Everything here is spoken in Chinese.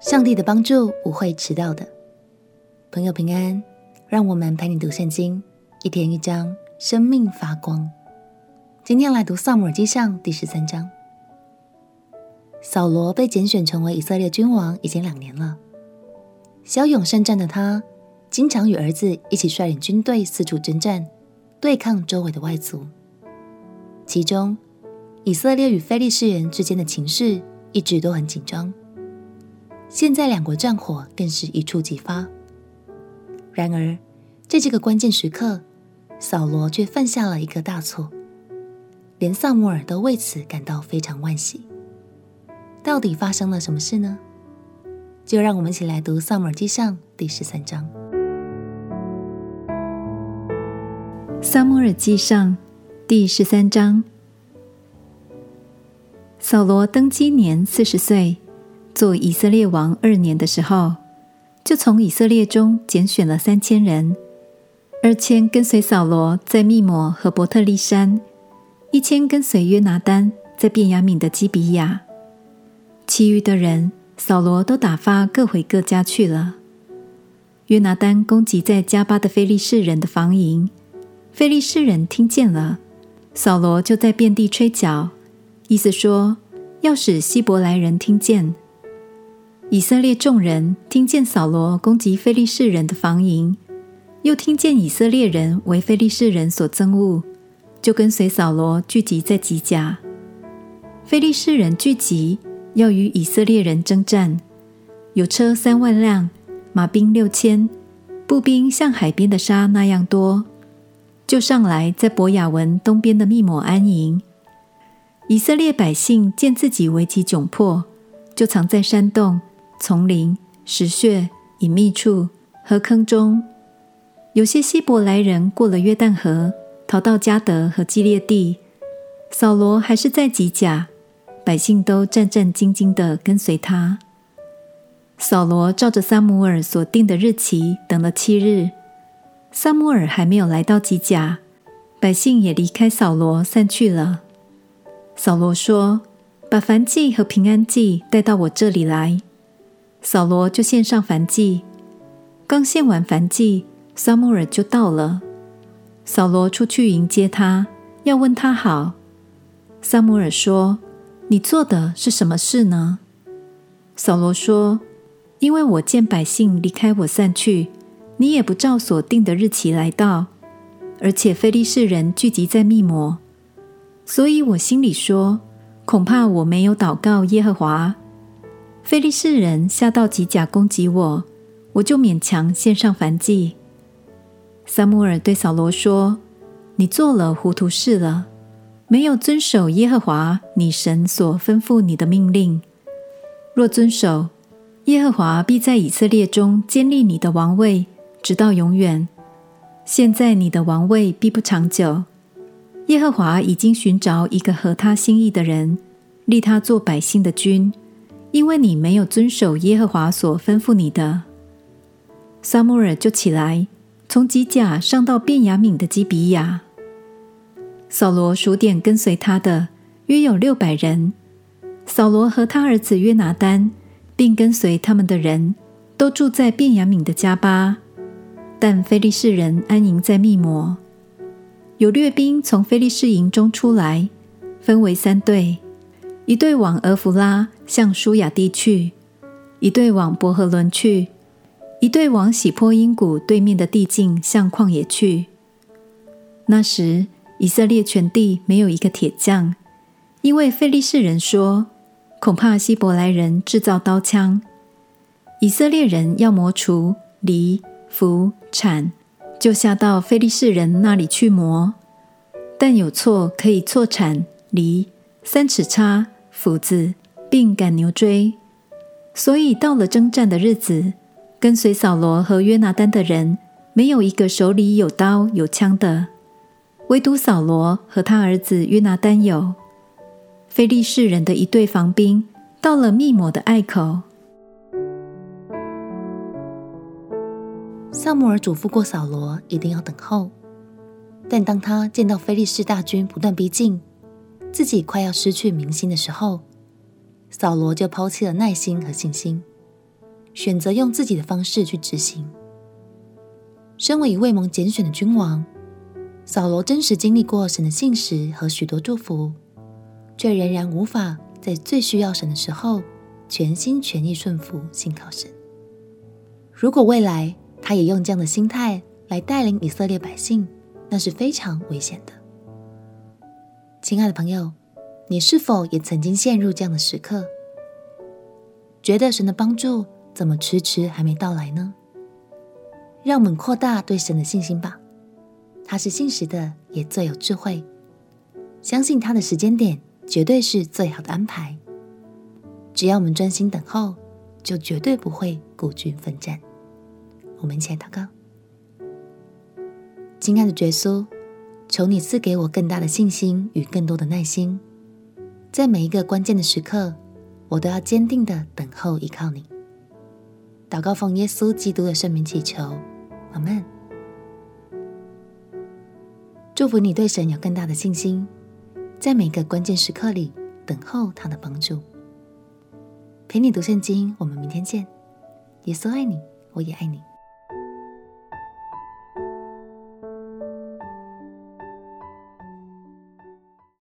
上帝的帮助不会迟到的，朋友平安，让我们陪你读圣经，一天一章，生命发光。今天来读撒母耳记上第十三章。扫罗被拣选成为以色列君王已经两年了，骁勇善战的他，经常与儿子一起率领军队四处征战，对抗周围的外族。其中，以色列与非利士人之间的情势一直都很紧张。现在两国战火更是一触即发。然而，在这个关键时刻，扫罗却犯下了一个大错，连撒母耳都为此感到非常惋惜。到底发生了什么事呢？就让我们一起来读《撒母耳记上》第十三章。《撒母耳记上》第十三章。扫罗登基年四十岁，做以色列王二年的时候，就从以色列中拣选了三千人，二千跟随扫罗在密抹和伯特利山，一千跟随约拿单在便雅悯的基比亚，其余的人，扫罗都打发各回各家去了。约拿单攻击在加巴的非利士人的防营，非利士人听见了，扫罗就在遍地吹角。意思说，要使希伯来人听见。以色列众人听见扫罗攻击非利士人的防营，又听见以色列人为非利士人所憎恶，就跟随扫罗聚集在吉甲。非利士人聚集，要与以色列人征战，有车三万辆，马兵六千，步兵像海边的沙那样多，就上来在伯亚文东边的密抹安营。以色列百姓见自己危急窘迫，就藏在山洞、丛林、石穴、隐秘处、河坑中。有些希伯来人过了约旦河，逃到加得和基列地。扫罗还是在吉甲，百姓都战战兢兢地跟随他。扫罗照着撒母耳所定的日期等了七日，撒母耳还没有来到吉甲，百姓也离开扫罗散去了。扫罗说：“把燔祭和平安祭带到我这里来。”扫罗就献上燔祭。刚献完燔祭，撒母耳就到了。扫罗出去迎接他，要问他好。撒母耳说：“你做的是什么事呢？”扫罗说：“因为我见百姓离开我散去，你也不照所定的日期来到，而且非利士人聚集在密抹。”所以我心里说，恐怕我没有祷告耶和华，非利士人下到吉甲攻击我，我就勉强献上燔祭。撒母耳对扫罗说：“你做了糊涂事了，没有遵守耶和华你神所吩咐你的命令。若遵守，耶和华必在以色列中建立你的王位，直到永远。现在你的王位必不长久。”耶和华已经寻找一个合他心意的人，立他做百姓的君，因为你没有遵守耶和华所吩咐你的。撒母耳就起来，从吉甲上到便雅悯的基比亚。扫罗数点跟随他的约有六百人。扫罗和他儿子约拿单，并跟随他们的人都住在便雅悯的迦巴，但非利士人安营在密摩。有掠兵从非利士营中出来，分为三队：一队往俄弗拉，向舒亚地去；一队往伯和伦去；一队往喜坡因谷对面的地境，向旷野去。那时，以色列全地没有一个铁匠，因为菲利士人说，恐怕希伯来人制造刀枪。以色列人要磨锄、犁、斧、铲。就下到菲利士人那里去磨，但有错可以错铲、犁、三尺叉、斧子，并赶牛追。所以到了征战的日子，跟随扫罗和约拿单的人，没有一个手里有刀有枪的，唯独扫罗和他儿子约拿单有。非利士人的一队防兵到了密抹的隘口。撒母耳嘱咐过扫罗，一定要等候。但当他见到非利士大军不断逼近，自己快要失去民心的时候，扫罗就抛弃了耐心和信心，选择用自己的方式去执行。身为一位蒙拣选的君王，扫罗真实经历过神的信实和许多祝福，却仍然无法在最需要神的时候全心全意顺服信靠神。如果未来他也用这样的心态来带领以色列百姓，那是非常危险的。亲爱的朋友，你是否也曾经陷入这样的时刻？觉得神的帮助怎么迟迟还没到来呢？让我们扩大对神的信心吧，他是信实的，也最有智慧。相信他的时间点绝对是最好的安排。只要我们专心等候，就绝对不会孤军奋战。我们一起来祷告：亲爱的耶稣，求你赐给我更大的信心与更多的耐心，在每一个关键的时刻，我都要坚定的等候依靠你。祷告奉耶稣基督的圣名祈求。阿门。祝福你对神有更大的信心，在每个关键时刻里等候他的帮助。陪你读圣经，我们明天见。耶稣爱你，我也爱你。